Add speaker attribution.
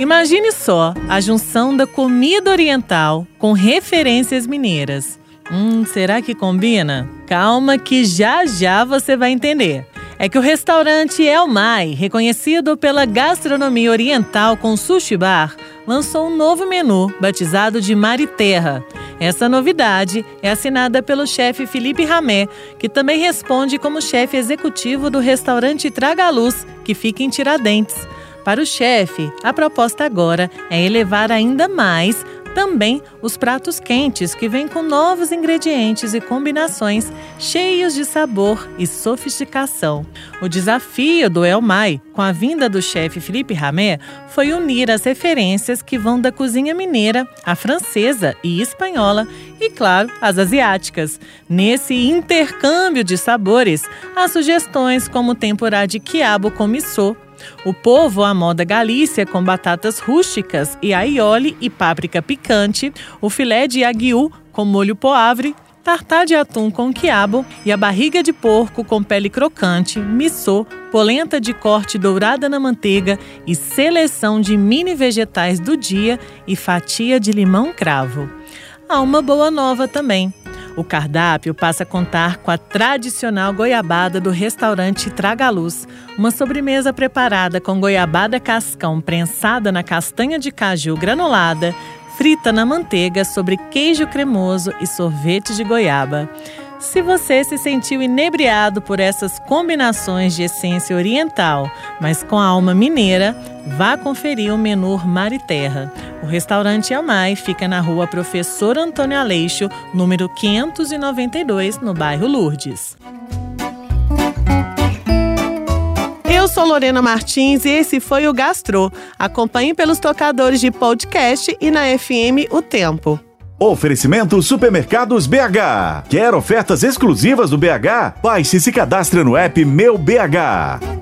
Speaker 1: Imagine só a junção da comida oriental com referências mineiras. Hum, será que combina? Calma que já já você vai entender. É que o restaurante El Mai, reconhecido pela gastronomia oriental com sushi bar, lançou um novo menu batizado de Mar e Terra. Essa novidade é assinada pelo chefe Felipe Ramé, que também responde como chefe executivo do restaurante Traga Luz, que fica em Tiradentes. Para o chefe, a proposta agora é elevar ainda mais também os pratos quentes, que vêm com novos ingredientes e combinações cheios de sabor e sofisticação. O desafio do El Mai, com a vinda do chefe Felipe Ramé, foi unir as referências que vão da cozinha mineira, à francesa e espanhola e, claro, as asiáticas. Nesse intercâmbio de sabores, há sugestões como temporada de quiabo com missô, o povo à moda Galícia com batatas rústicas e aioli e páprica picante, o filé de aguiú com molho poavre, tartar de atum com quiabo e a barriga de porco com pele crocante, missô, polenta de corte dourada na manteiga e seleção de mini vegetais do dia e fatia de limão cravo. Há uma boa nova também. O cardápio passa a contar com a tradicional goiabada do restaurante Traga Luz, uma sobremesa preparada com goiabada cascão prensada na castanha de caju granulada, frita na manteiga sobre queijo cremoso e sorvete de goiaba. Se você se sentiu inebriado por essas combinações de essência oriental, mas com a alma mineira, vá conferir o menu Mar e Terra. O restaurante Amai fica na rua Professor Antônio Aleixo, número 592, no bairro Lourdes. Eu sou Lorena Martins e esse foi o Gastro. Acompanhe pelos tocadores de podcast e na FM O Tempo.
Speaker 2: Oferecimento Supermercados BH. Quer ofertas exclusivas do BH? Baixe e se cadastre no app Meu BH.